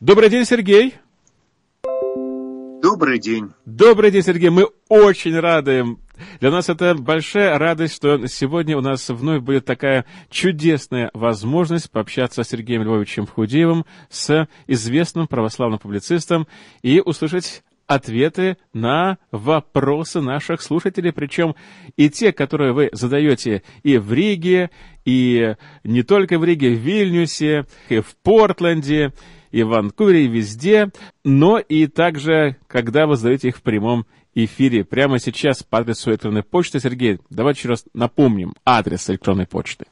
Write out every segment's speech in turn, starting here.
Добрый день, Сергей. Добрый день. Добрый день, Сергей. Мы очень рады. Для нас это большая радость, что сегодня у нас вновь будет такая чудесная возможность пообщаться с Сергеем Львовичем Худеевым, с известным православным публицистом, и услышать ответы на вопросы наших слушателей, причем и те, которые вы задаете и в Риге, и не только в Риге, в Вильнюсе, и в Портленде, и в Ванкувере, и везде, но и также, когда вы задаете их в прямом эфире прямо сейчас по адресу электронной почты. Сергей, давайте еще раз напомним адрес электронной почты.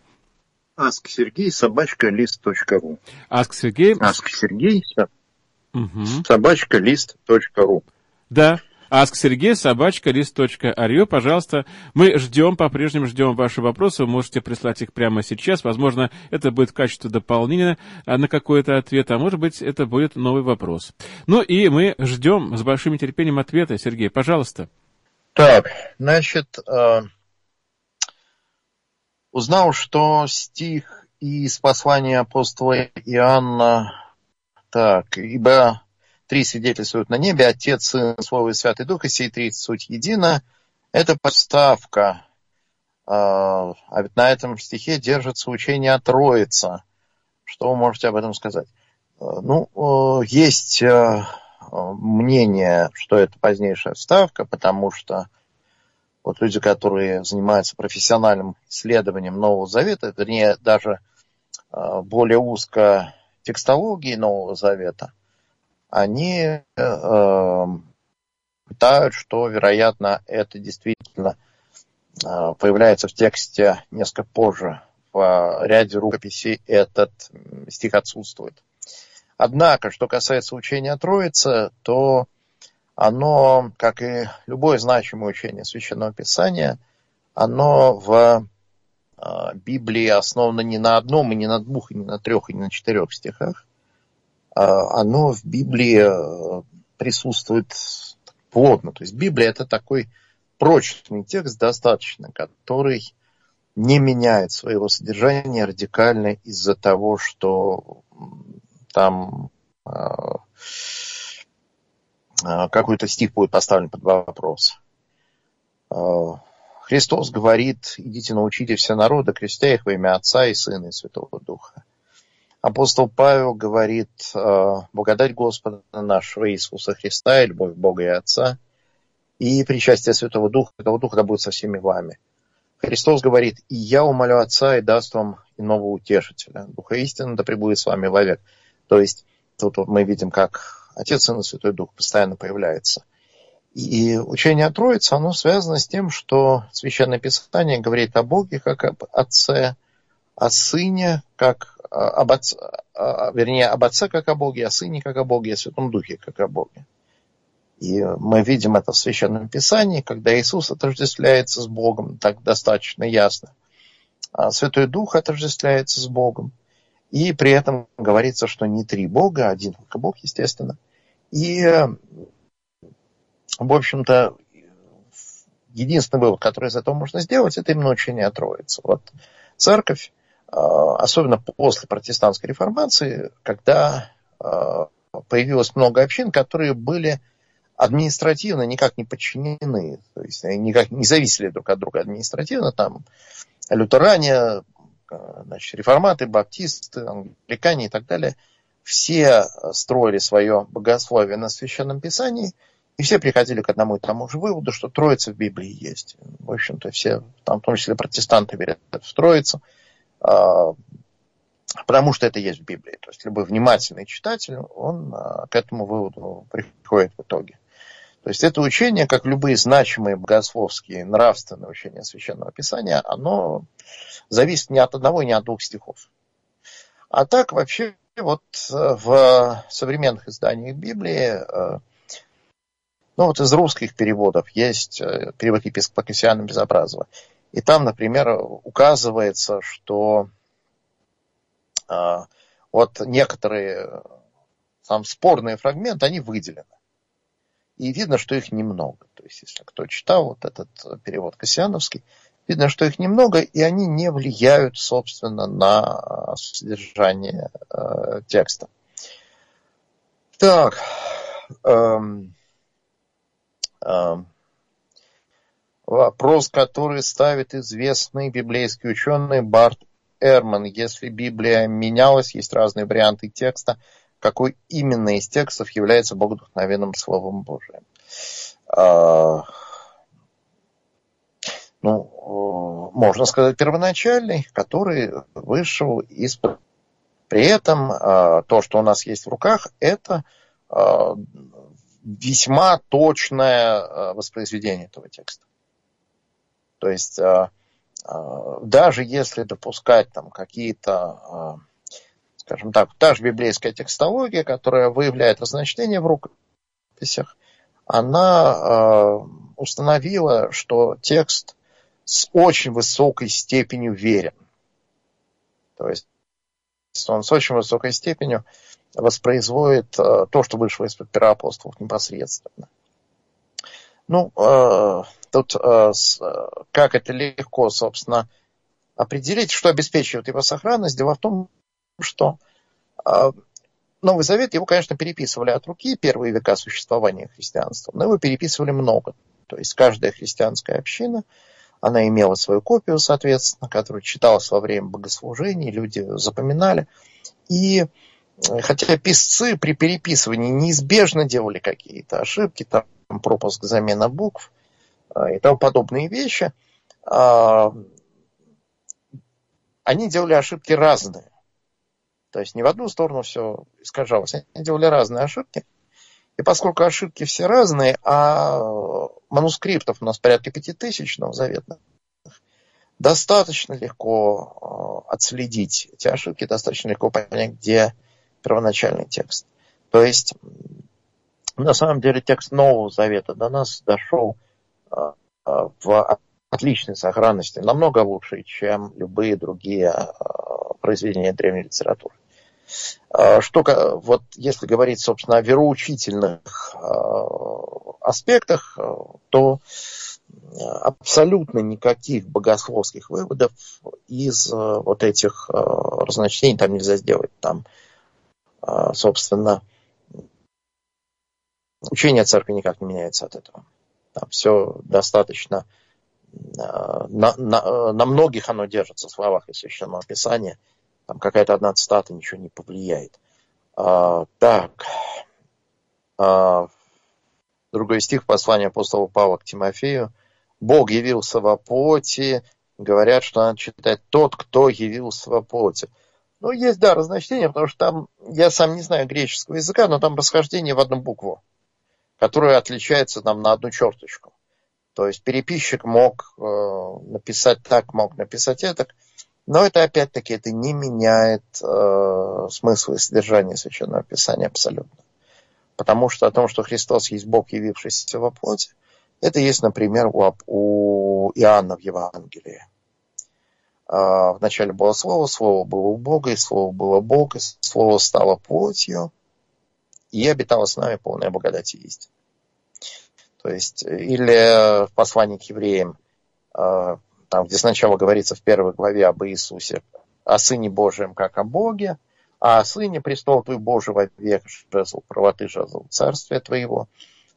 Аск Сергей, собачка, лист.ру. Аск Сергей. Аск Сергей, угу. собачка, лист.ру. Да, Ask Сергей, собачка, лист.ру. Пожалуйста, мы ждем, по-прежнему ждем ваши вопросы. Вы можете прислать их прямо сейчас. Возможно, это будет в качестве дополнения на какой-то ответ, а может быть, это будет новый вопрос. Ну и мы ждем с большим нетерпением ответа. Сергей, пожалуйста. Так, значит, э, узнал, что стих из послания апостола Иоанна, так, ибо три свидетельствуют на небе, Отец, Сын, Слово и Святый Дух, и сей три суть едино. Это подставка. А, а ведь на этом стихе держится учение о Троице. Что вы можете об этом сказать? А, ну, есть а, мнение, что это позднейшая вставка, потому что вот люди, которые занимаются профессиональным исследованием Нового Завета, вернее, даже более узко текстологии Нового Завета – они э, эм, считают, что, вероятно, это действительно э, появляется в тексте несколько позже. В ряде рукописей этот стих отсутствует. Однако, что касается учения о Троице, то оно, как и любое значимое учение Священного Писания, оно в э, Библии основано не на одном, и не на двух, и не на трех, и не на четырех стихах, оно в Библии э, присутствует плотно. То есть Библия это такой прочный текст достаточно, который не меняет своего содержания радикально из-за того, что там э, э, какой-то стих будет поставлен под вопрос. Христос говорит, идите научите все народы, крестя их во имя Отца и Сына и Святого Духа. Апостол Павел говорит, «Э, благодать Господа нашего Иисуса Христа и любовь Бога и Отца и причастие Святого Духа, Святого Духа да будет со всеми вами. Христос говорит, и я умолю Отца и даст вам иного утешителя. Духа истины да пребудет с вами вовек. То есть тут мы видим, как Отец, Сын и Святой Дух постоянно появляется. И учение о Троице, оно связано с тем, что Священное Писание говорит о Боге как об Отце, о Сыне как об отце, а, вернее, об Отце как о Боге, о Сыне как о Боге, о Святом Духе как о Боге. И мы видим это в Священном Писании, когда Иисус отождествляется с Богом, так достаточно ясно. А Святой Дух отождествляется с Богом. И при этом говорится, что не три Бога, один только Бог, естественно. И, в общем-то, единственный вывод, который из этого можно сделать, это именно учение о Троице. Вот церковь а, особенно после протестантской реформации, когда а, появилось много общин, которые были административно никак не подчинены, то есть никак не зависели друг от друга административно, там лютеране, а, значит, реформаты, баптисты, англикане и так далее, все строили свое богословие на Священном Писании, и все приходили к одному и тому же выводу, что Троица в Библии есть. В общем-то, все, там, в том числе протестанты верят в Троицу. А, потому что это есть в Библии. То есть любой внимательный читатель, он а, к этому выводу приходит в итоге. То есть это учение, как любые значимые богословские нравственные учения Священного Писания, оно зависит не от одного и не от двух стихов. А так вообще вот э, в современных изданиях Библии, э, ну вот из русских переводов есть э, перевод епископа Кассиана Безобразова. И там, например, указывается, что э, вот некоторые там спорные фрагменты, они выделены. И видно, что их немного. То есть, если кто читал вот этот перевод Кассиановский, видно, что их немного, и они не влияют, собственно, на содержание э, текста. Так, эм, эм, вопрос, который ставит известный библейский ученый Барт Эрман. Если Библия менялась, есть разные варианты текста, какой именно из текстов является богодухновенным Словом Божиим? Э, ну, можно сказать, первоначальный, который вышел из... При этом э, то, что у нас есть в руках, это э, весьма точное э, воспроизведение этого текста. То есть даже если допускать там какие-то, скажем так, та же библейская текстология, которая выявляет значение в рукописях, она установила, что текст с очень высокой степенью верен. То есть он с очень высокой степенью воспроизводит то, что вышло из-под пера апостолов непосредственно. Ну, э, тут э, как это легко, собственно, определить, что обеспечивает его сохранность. Дело в том, что Новый Завет, его, конечно, переписывали от руки первые века существования христианства, но его переписывали много. То есть каждая христианская община – она имела свою копию, соответственно, которую читалась во время богослужений, люди запоминали. И э, хотя писцы при переписывании неизбежно делали какие-то ошибки, там пропуск, замена букв э, и тому подобные вещи, а, они делали ошибки разные. То есть не в одну сторону все искажалось. Они делали разные ошибки. И поскольку ошибки все разные, а манускриптов у нас порядка пяти тысяч новозаветных, достаточно легко э, отследить эти ошибки, достаточно легко понять, где первоначальный текст. То есть, на самом деле, текст Нового Завета до нас дошел э, э, в отличной сохранности, намного лучше, чем любые другие произведения древней литературы. А, что, вот если говорить, собственно, о вероучительных а, аспектах, а, то абсолютно никаких богословских выводов из вот этих разночтений там нельзя сделать. Там, собственно, учение церкви никак не меняется от этого. Там все достаточно на, на, на многих оно держится в словах из Священного Писания – там какая-то одна цитата ничего не повлияет. А, так. А, другой стих послания апостола Павла к Тимофею. Бог явился в плоти. Говорят, что надо читать тот, кто явился в плоти. Ну, есть, да, разночтение, потому что там, я сам не знаю греческого языка, но там расхождение в одну букву, которая отличается там на одну черточку. То есть переписчик мог э, написать так, мог написать это. Но это опять-таки это не меняет э, смысл и содержание Священного Писания абсолютно. Потому что о том, что Христос есть Бог, явившийся во плоти, это есть, например, у, у Иоанна в Евангелии. Э, вначале было Слово, Слово было у Бога, и Слово было Бог, и Слово стало плотью, и обитало с нами полная благодать и истина. То есть, или в послании к евреям э, там, где сначала говорится в первой главе об Иисусе, о Сыне Божьем, как о Боге, а о Сыне престол Твой Божий во век жезл правоты, жезл царствия Твоего,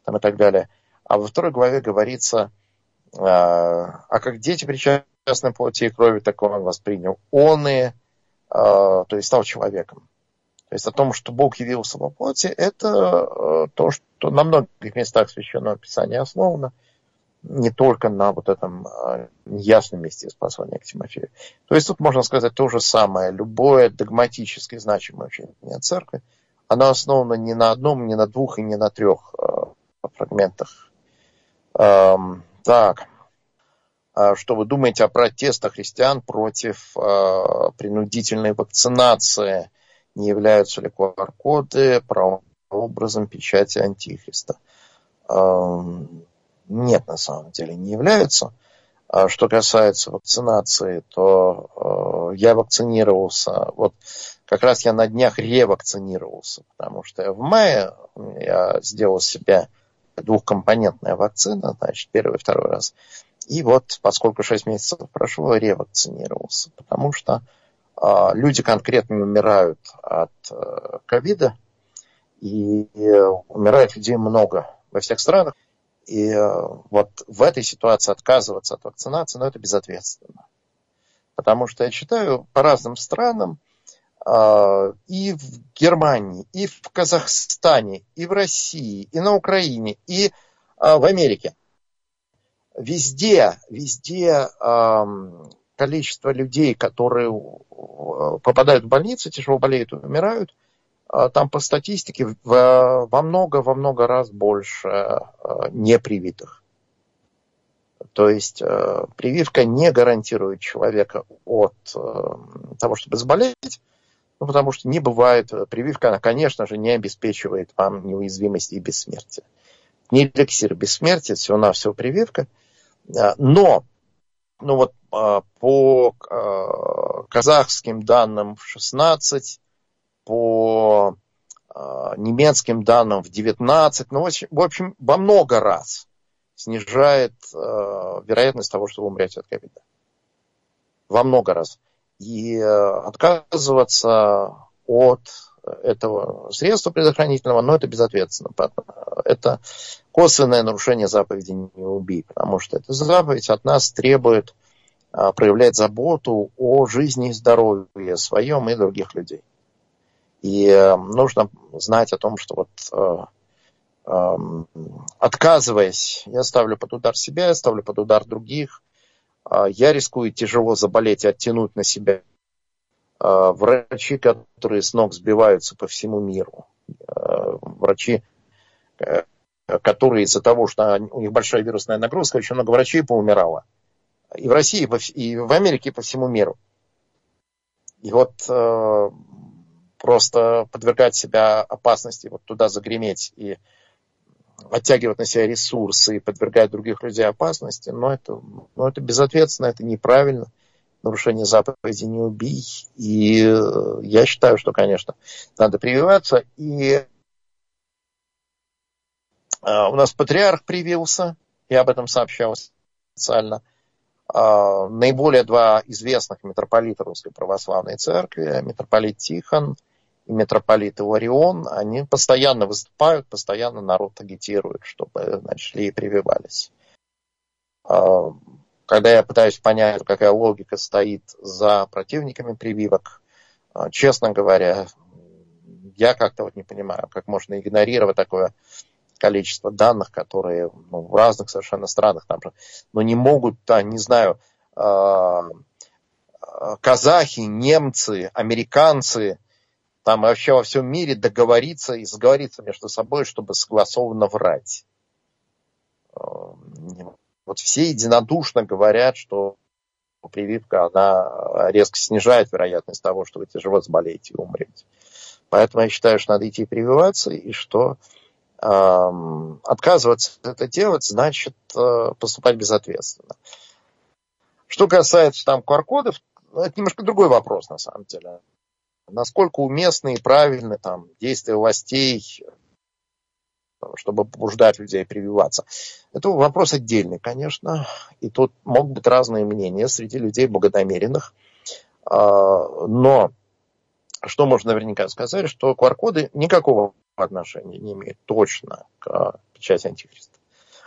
там и так далее. А во второй главе говорится, а, а как дети причастны плоти и крови, так он воспринял. Он и, а, то есть стал человеком. То есть о том, что Бог явился во плоти, это а, то, что на многих местах Священного Писания основано – не только на вот этом а, ясном месте из послания к Тимофею. То есть тут можно сказать то же самое. Любое догматически значимое учение церкви, оно основано не на одном, не на двух и не на трех э, фрагментах. Эм, так, а что вы думаете о протестах христиан против э, принудительной вакцинации? Не являются ли QR-коды прообразом печати Антихриста? Нет, на самом деле не являются. А что касается вакцинации, то э, я вакцинировался, вот как раз я на днях ревакцинировался, потому что в мае я сделал себе двухкомпонентная вакцина, значит, первый и второй раз. И вот, поскольку 6 месяцев прошло, ревакцинировался, потому что люди конкретно умирают от э, ковида, И умирает людей много во всех странах. И вот в этой ситуации отказываться от вакцинации, ну, это безответственно. Потому что я читаю по разным странам, и в Германии, и в Казахстане, и в России, и на Украине, и в Америке. Везде, везде количество людей, которые э, попадают в больницу, тяжело болеют, умирают, а там по статистике во много, во много раз больше э, непривитых. То есть э, прививка не гарантирует человека от того, чтобы заболеть, ну, потому что не бывает, прививка, она, конечно же, не обеспечивает вам неуязвимости и бессмертия. Не эликсир бессмертия, всего-навсего прививка. Но ну вот а, по а, казахским данным в 16, по а, немецким данным в 19, ну, в общем, во много раз снижает вероятность того, что вы умрете от ковида. Во много раз. И отказываться от этого средства предохранительного, но это безответственно. Это косвенное нарушение заповеди «не убий», потому что эта заповедь от нас требует а, проявлять заботу о жизни и здоровье своем и других людей. И э, нужно знать о том, что вот э, эм, отказываясь, я ставлю под удар себя, я ставлю под удар других, а, я рискую тяжело заболеть и оттянуть на себя врачи, которые с ног сбиваются по всему миру, врачи, которые из-за того, что у них большая вирусная нагрузка, очень много врачей поумирало. И в России, и в Америке, и по всему миру. И вот э, просто подвергать себя опасности, вот туда загреметь и оттягивать на себя ресурсы и подвергать других людей опасности, но это, ну, это безответственно, это неправильно. Нарушение заповеди не убий. И э, я считаю, что, конечно, надо прививаться. И а, у нас патриарх привился, я об этом сообщал специально. А, наиболее два известных митрополита Русской Православной Церкви, митрополит Тихон и митрополит Иларион, они постоянно выступают, постоянно народ агитирует, чтобы значит, шли и прививались. А, когда я пытаюсь понять, какая логика стоит за противниками прививок, честно говоря, я как-то вот не понимаю, как можно игнорировать такое количество данных, которые ну, в разных совершенно странах там но не могут, да, не знаю, э, казахи, немцы, американцы, там вообще во всем мире договориться и сговориться между собой, чтобы согласованно врать. Вот все единодушно говорят, что прививка, она резко снижает вероятность того, что вы тяжело заболеете и умрете. Поэтому я считаю, что надо идти прививаться, и что отказываться это делать, значит э, поступать безответственно. Что касается там QR-кодов, ну, это немножко другой вопрос на самом деле. Насколько уместны и правильны там действия властей, чтобы побуждать людей прививаться. Это вопрос отдельный, конечно. И тут могут быть разные мнения среди людей богодомеренных. А, но что можно наверняка сказать, что QR-коды никакого отношения не имеют точно к печати антихриста.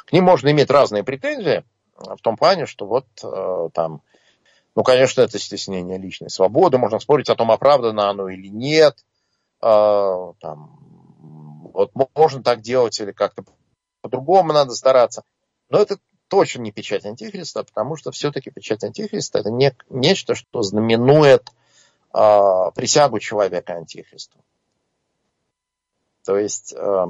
К ним можно иметь разные претензии, в том плане, что вот э, там, ну, конечно, это стеснение личной свободы, можно спорить о том, оправдано оно или нет, э, там, вот можно так делать или как-то по-другому надо стараться. Но это точно не печать антихриста, потому что все-таки печать антихриста это не, нечто, что знаменует э, присягу человека антихристу. То есть э,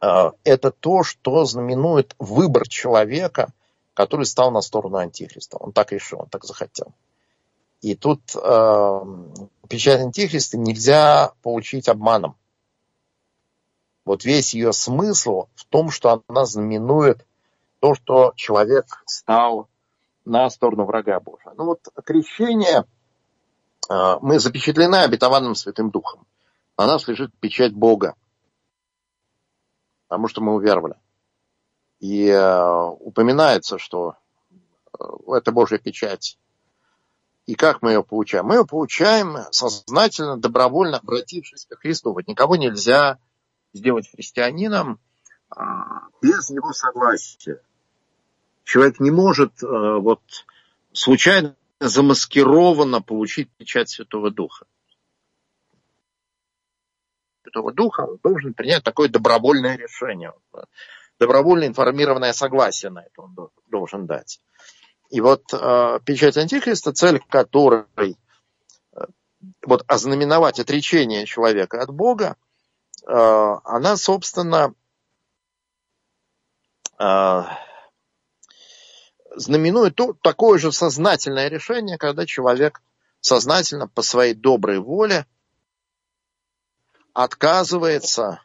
э, это то, что знаменует выбор человека, который стал на сторону антихриста. Он так решил, он так захотел. И тут э, печать антихриста нельзя получить обманом. Вот весь ее смысл в том, что она знаменует то, что человек стал на сторону врага Божия. Ну вот крещение э, мы запечатлены обетованным Святым Духом на нас лежит печать Бога, потому что мы уверовали. И э, упоминается, что э, эта Божья печать И как мы ее получаем? Мы ее получаем сознательно, добровольно обратившись к Христу. Вот никого нельзя сделать христианином а, без его согласия. Человек не может а, вот случайно замаскированно получить печать Святого Духа. Святого Духа он должен принять такое добровольное решение. Добровольно информированное согласие на это он должен дать. И вот э, печать Антихриста, цель которой э, вот ознаменовать отречение человека от Бога, э, она, собственно, э, знаменует то, такое же сознательное решение, когда человек сознательно по своей доброй воле отказывается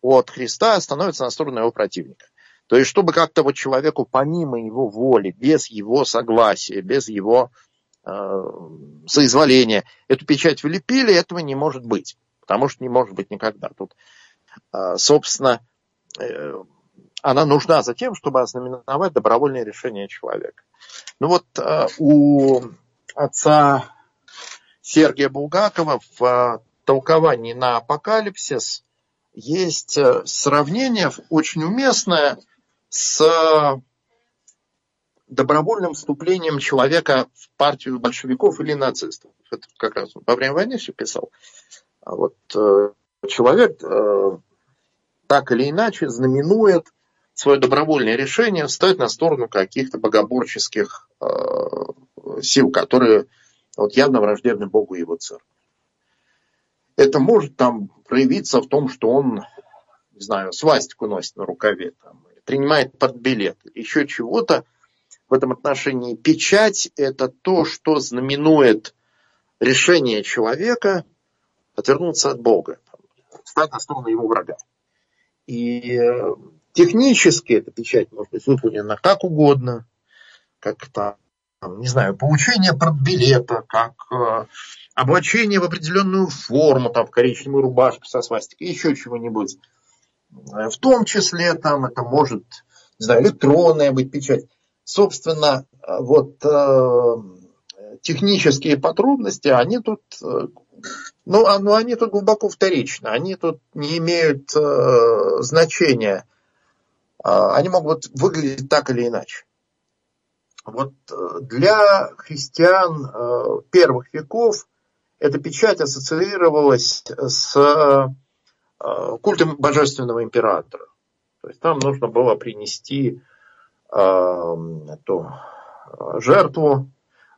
от Христа, становится на сторону его противника. То есть, чтобы как-то вот человеку помимо его воли, без его согласия, без его э, соизволения эту печать влепили, этого не может быть. Потому что не может быть никогда. Тут, э, собственно, э, она нужна за тем, чтобы ознаменовать добровольное решение человека. Ну вот э, у отца Сергия Булгакова в э, толковании на апокалипсис есть э, сравнение очень уместное с добровольным вступлением человека в партию большевиков или нацистов. Это как раз во время войны все писал. А вот э, человек э, так или иначе знаменует свое добровольное решение встать на сторону каких-то богоборческих э, сил, которые вот, явно враждебны Богу и его церкви. Это может там проявиться в том, что он, не знаю, свастику носит на рукаве, там, принимает под билет, еще чего-то. В этом отношении печать – это то, что знаменует решение человека отвернуться от Бога, стать на сторону его врага. И э, технически эта печать может быть выполнена как угодно, как там, не знаю, получение билета, как э, облачение в определенную форму, там, в коричневую рубашку со свастикой, еще чего-нибудь. Э, в том числе там это может, не знаю, электронная быть печать. Собственно, вот э, технические подробности, они тут, ну, а, ну, они тут глубоко вторичны, они тут не имеют э, значения. Э, они могут выглядеть так или иначе. Вот э, для христиан э, первых веков эта печать ассоциировалась с Э, культом божественного императора. То есть там нужно было принести э, эту э, жертву,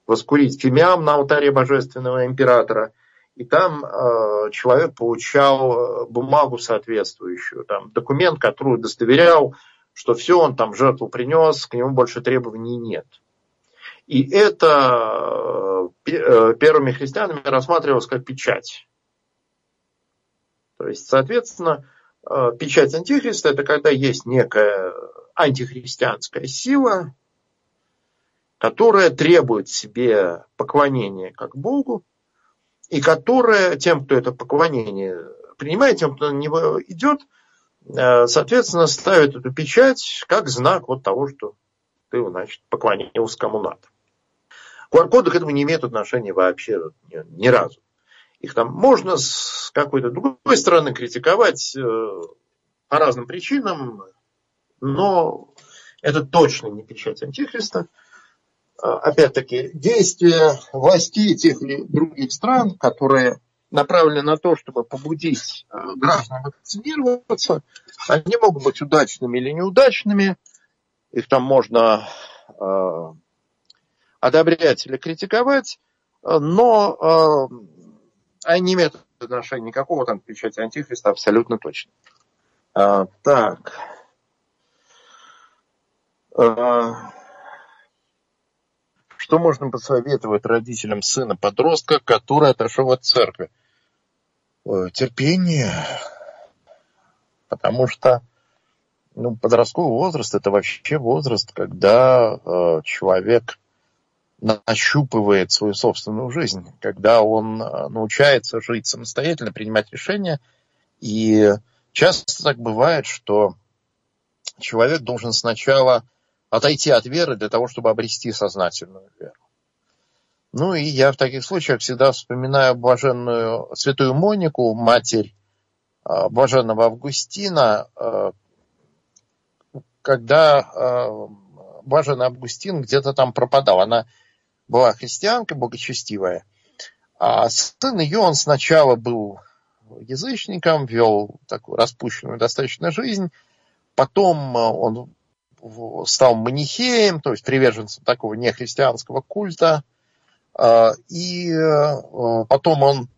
воскурить фимиам на алтаре божественного императора. И там э, человек получал бумагу соответствующую, там, документ, который удостоверял, что все, он там жертву принес, к нему больше требований нет. И это первыми христианами рассматривалось как печать. То есть, соответственно, э, печать антихриста – это когда есть некая антихристианская сила, которая требует себе поклонения как Богу, и которая тем, кто это поклонение принимает, тем, кто на него идет, э, соответственно, ставит эту печать как знак вот того, что ты, значит, поклонился кому надо. QR-коды к этому не имеют отношения вообще ни, разу. Их там можно с какой-то другой стороны критиковать э, по разным причинам, но это точно не печать Антихриста. Э, опять-таки, действия властей тех или других стран, которые направлены на то, чтобы побудить э, граждан вакцинироваться, они могут быть удачными или неудачными. Их там можно одобрять или критиковать, но они не имеют отношения никакого там печати Антихриста, абсолютно точно. А, так. А, что можно посоветовать родителям сына подростка, который отошел от церкви? Терпение. Потому что ну, подростковый возраст это вообще возраст, когда э, человек нащупывает свою собственную жизнь, когда он э, научается жить самостоятельно, принимать решения. И часто так бывает, что человек должен сначала отойти от веры для того, чтобы обрести сознательную веру. Ну и я в таких случаях всегда вспоминаю блаженную святую Монику, матерь а, блаженного Августина, а, когда а, блаженный Августин где-то там пропадал. Она была христианка, богочестивая, а сын ее, он сначала был язычником, вел такую распущенную достаточно жизнь, потом он стал манихеем, то есть приверженцем такого нехристианского культа – а, и э, потом он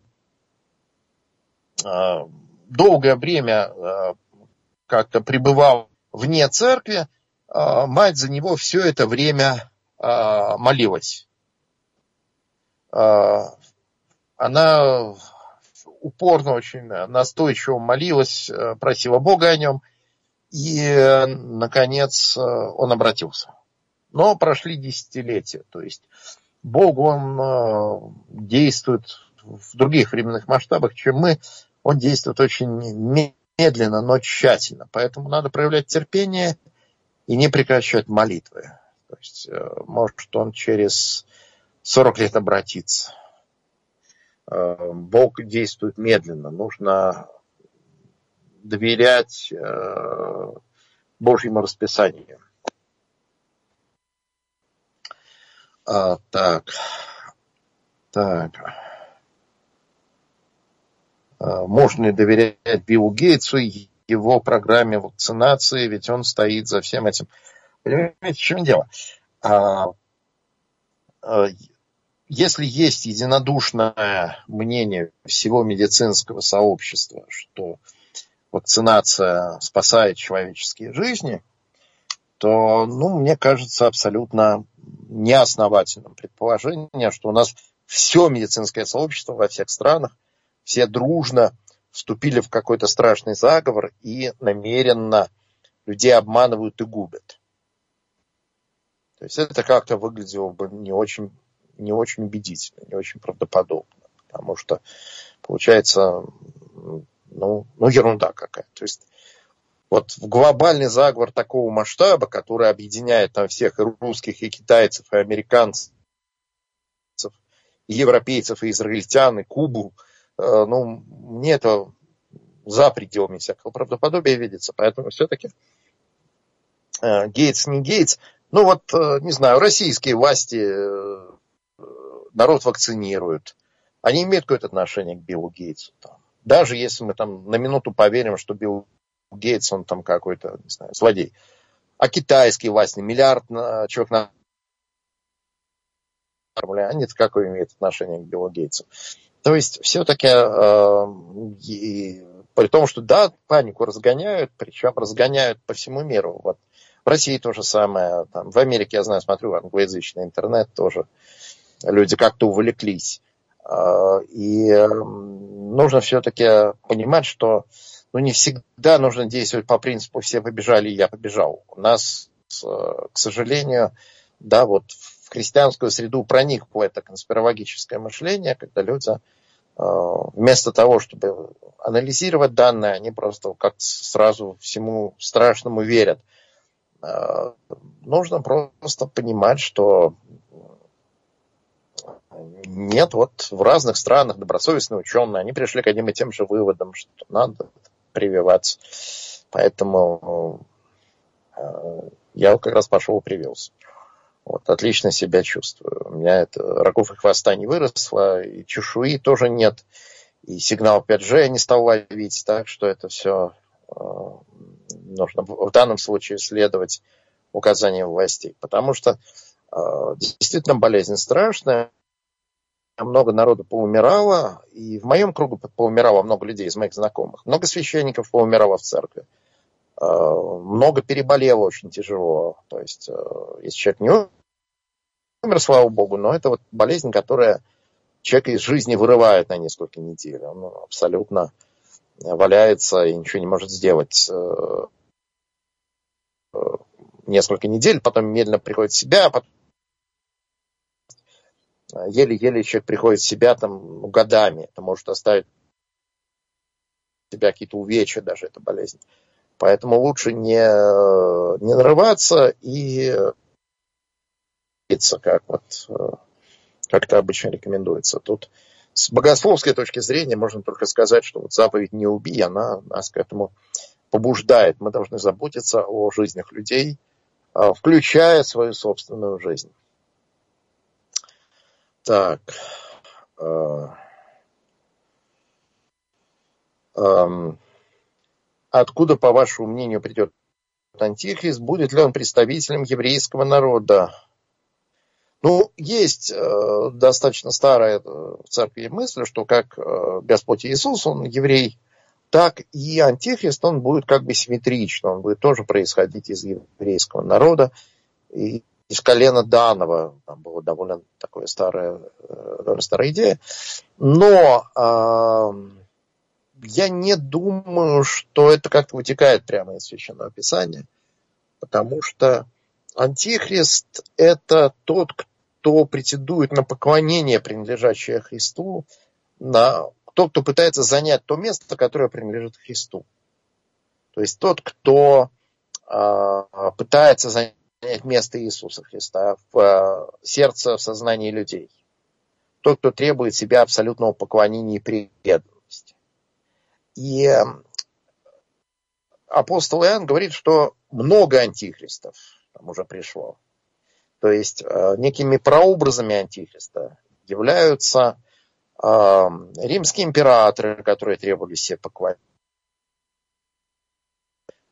а, долгое время а, как-то пребывал вне церкви, мать за него все это время молилась. Она упорно очень настойчиво молилась, просила Бога о нем, и, наконец, он обратился. Но прошли десятилетия, то есть Бог, он э, действует в других временных масштабах, чем мы. Он действует очень медленно, но тщательно. Поэтому надо проявлять терпение и не прекращать молитвы. То есть, э, может он через 40 лет обратиться. Э, Бог действует медленно. Нужно доверять Божьему расписанию. А, так. Так. А, можно ли доверять Биллу Гейтсу и его программе вакцинации, ведь он стоит за всем этим. Понимаете, в чем дело? А, а, если есть единодушное мнение всего медицинского сообщества, что вакцинация спасает человеческие жизни, то, ну, мне кажется, абсолютно неосновательным предположение, что у нас все медицинское сообщество во всех странах, все дружно вступили в какой-то страшный заговор и намеренно людей обманывают и губят. То есть это как-то выглядело бы не очень, не очень убедительно, не очень правдоподобно. Потому что получается, ну, ну ерунда какая. То есть вот глобальный заговор такого масштаба, который объединяет там всех и русских, и китайцев, и американцев, и европейцев, и израильтян, и Кубу, э, ну, мне это за пределами всякого правдоподобия видится. Поэтому все-таки э, Гейтс не Гейтс. Ну вот, э, не знаю, российские власти народ вакцинируют. Они имеют какое-то отношение к Биллу Гейтсу. Там. Даже если мы там на минуту поверим, что Билл Гейтс, он там какой-то, не знаю, злодей. А китайские власти, миллиард человек на они какое имеют отношение к Биллу Гейтсу. То есть все-таки э, при том, что да, панику разгоняют, причем разгоняют по всему миру. Вот в России то же самое, там, в Америке, я знаю, смотрю англоязычный интернет тоже, люди как-то увлеклись. Э, и э, нужно все-таки понимать, что но не всегда нужно действовать по принципу «все побежали, я побежал». У нас, э, к сожалению, да, вот в христианскую среду проникло это конспирологическое мышление, когда люди э, вместо того, чтобы анализировать данные, они просто как сразу всему страшному верят. Нужно просто понимать, что нет, вот в разных странах добросовестные ученые, они пришли к одним и тем же выводам, что надо прививаться. Поэтому э, я как раз пошел и привился. Вот, отлично себя чувствую. У меня это рогов и хвоста не выросло, и чешуи тоже нет, и сигнал 5G не стал ловить, так что это все э, нужно в данном случае следовать указаниям властей. Потому что э, действительно болезнь страшная, много народу поумирало, и в моем кругу поумирало много людей из моих знакомых. Много священников поумирало в церкви. Э, много переболело очень тяжело. То есть, э, если человек не умер, слава богу, но это вот болезнь, которая человека из жизни вырывает на несколько недель. Он абсолютно валяется и ничего не может сделать э, несколько недель, потом медленно приходит в себя, потом еле-еле человек приходит в себя там ну, годами. Это может оставить себя какие-то увечья даже, эта болезнь. Поэтому лучше не, не нарываться и как вот как это обычно рекомендуется. Тут с богословской точки зрения можно только сказать, что вот заповедь «не убий», она нас к этому побуждает. Мы должны заботиться о жизнях людей, а, включая свою собственную жизнь. Так. А, откуда, по вашему мнению, придет антихрист? Будет ли он представителем еврейского народа? Ну, есть э, достаточно старая э, в церкви мысль, что как э, Господь Иисус, он еврей, так и антихрист, он будет как бы симметрично, он будет тоже происходить из еврейского народа, и из колена Данова, там была довольно такая старая, э, довольно старая идея, но э, я не думаю, что это как-то вытекает прямо из Священного Писания, потому что Антихрист – это тот, кто претендует на поклонение, принадлежащее Христу, на тот, кто пытается занять то место, которое принадлежит Христу. То есть тот, кто э, пытается занять место Иисуса Христа в э, сердце, в сознании людей. Тот, кто требует себя абсолютного поклонения и преданности. И э, апостол Иоанн говорит, что много антихристов там уже пришло. То есть э, некими прообразами Антихриста являются э, римские императоры, которые требовали себе поклонения.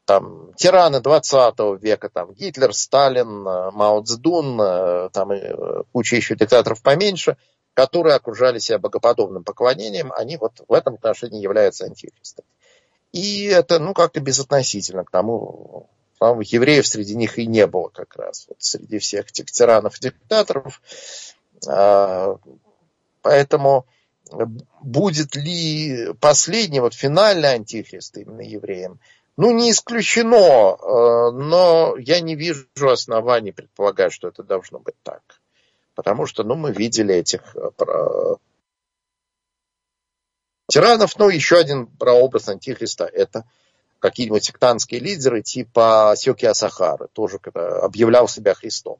Там, тираны 20 века, там, Гитлер, Сталин, э, Мао Цзэдун, там, и куча еще диктаторов поменьше, которые окружали себя богоподобным поклонением, они вот в этом отношении являются антихристами. И это, ну, как-то безотносительно к тому, по-моему, евреев среди них и не было как раз, вот среди всех этих тиранов и диктаторов. А, поэтому будет ли последний, вот финальный антихрист именно евреем, ну, не исключено, а, но я не вижу оснований предполагать, что это должно быть так. Потому что, ну, мы видели этих а, тиранов, ну, еще один прообраз антихриста – это какие-нибудь сектантские лидеры типа Сёки Асахары, тоже объявлял себя Христом.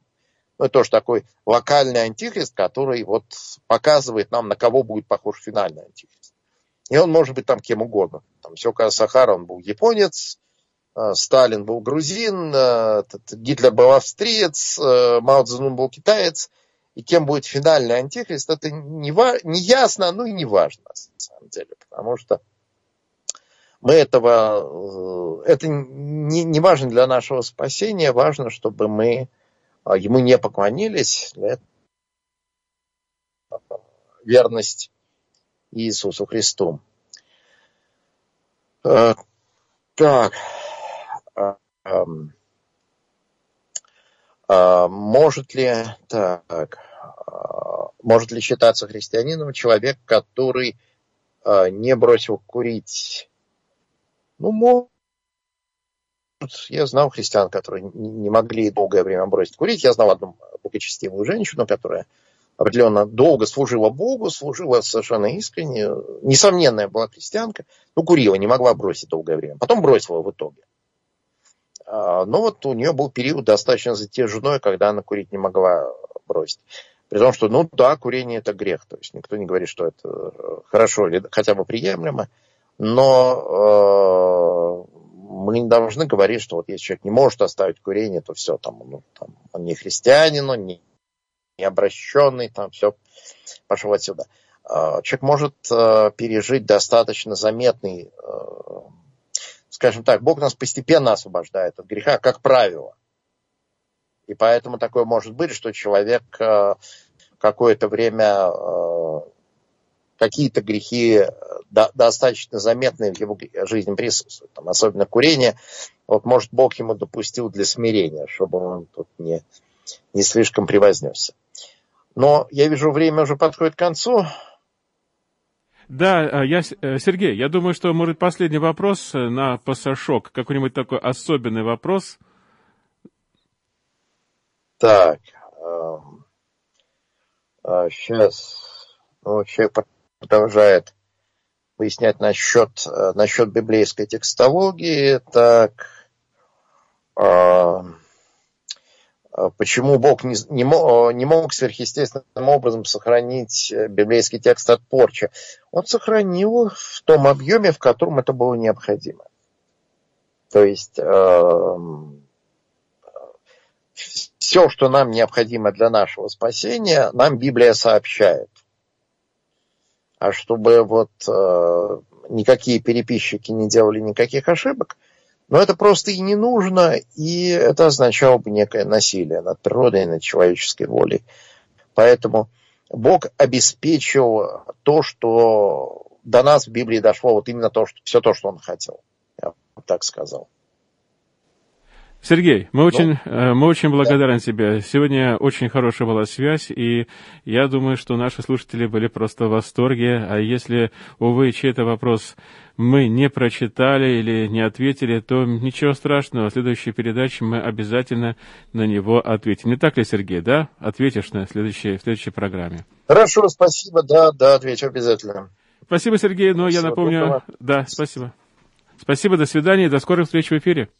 Ну, это тоже такой локальный антихрист, который вот показывает нам, на кого будет похож финальный антихрист. И он может быть там кем угодно. Там Сёка Асахара, он был японец, э, Сталин был грузин, э, Гитлер был австриец, э, Мао Цзэдун был китаец. И кем будет финальный антихрист, это не, не ясно, ну и не важно, на самом деле. Потому что мы этого, э, это не, не важно для нашего спасения, важно, чтобы мы а, ему не поклонились. Верность Иисусу Христу. Э, так. А, а, может ли, так, может ли считаться христианином человек, который не бросил курить ну, может, я знал христиан, которые не могли долгое время бросить курить. Я знал одну благочестивую женщину, которая определенно долго служила Богу, служила совершенно искренне. Несомненная была христианка, но курила, не могла бросить долгое время. Потом бросила в итоге. А, но вот у нее был период достаточно затяжной, когда она курить не могла бросить. При том, что, ну да, курение это грех. То есть никто не говорит, что это хорошо или хотя бы приемлемо но э, мы не должны говорить, что вот если человек не может оставить курение, то все, там, ну, там, он не христианин, он не, не обращенный, там все, пошел отсюда. Э, человек может э, пережить достаточно заметный, э, скажем так, Бог нас постепенно освобождает от греха, как правило. И поэтому такое может быть, что человек э, какое-то время какие-то грехи достаточно заметные в его жизни присутствуют. Там, особенно курение. Вот, может, Бог ему допустил для смирения, чтобы он тут не, не слишком превознесся. Но я вижу, время уже подходит к концу. Да, а, я, э, Сергей, я думаю, что, может, последний вопрос э, на пассажок, какой-нибудь такой особенный вопрос. Так, сейчас, ну, человек продолжает пояснять насчет, э, насчет библейской текстологии. Так, э, э, почему Бог не, не, мог, не мог сверхъестественным образом сохранить библейский текст от порчи. Он сохранил в том объеме, в котором это было необходимо. То есть э, все, что нам необходимо для нашего спасения, нам Библия сообщает. А чтобы вот э, никакие переписчики не делали никаких ошибок, но это просто и не нужно, и это означало бы некое насилие над природой и над человеческой волей. Поэтому Бог обеспечил то, что до нас в Библии дошло, вот именно то, что, все то, что Он хотел. Я так сказал. Сергей, мы очень, ну, мы очень благодарны да. тебе. Сегодня очень хорошая была связь, и я думаю, что наши слушатели были просто в восторге. А если, увы, чей-то вопрос мы не прочитали или не ответили, то ничего страшного. В следующей передаче мы обязательно на него ответим. Не так ли, Сергей, да? Ответишь на следующей, в следующей программе. Хорошо, спасибо. Да, да, отвечу обязательно. Спасибо, Сергей. Но спасибо, я напомню... Доброго. Да, спасибо. Спасибо, до свидания, до скорых встреч в эфире.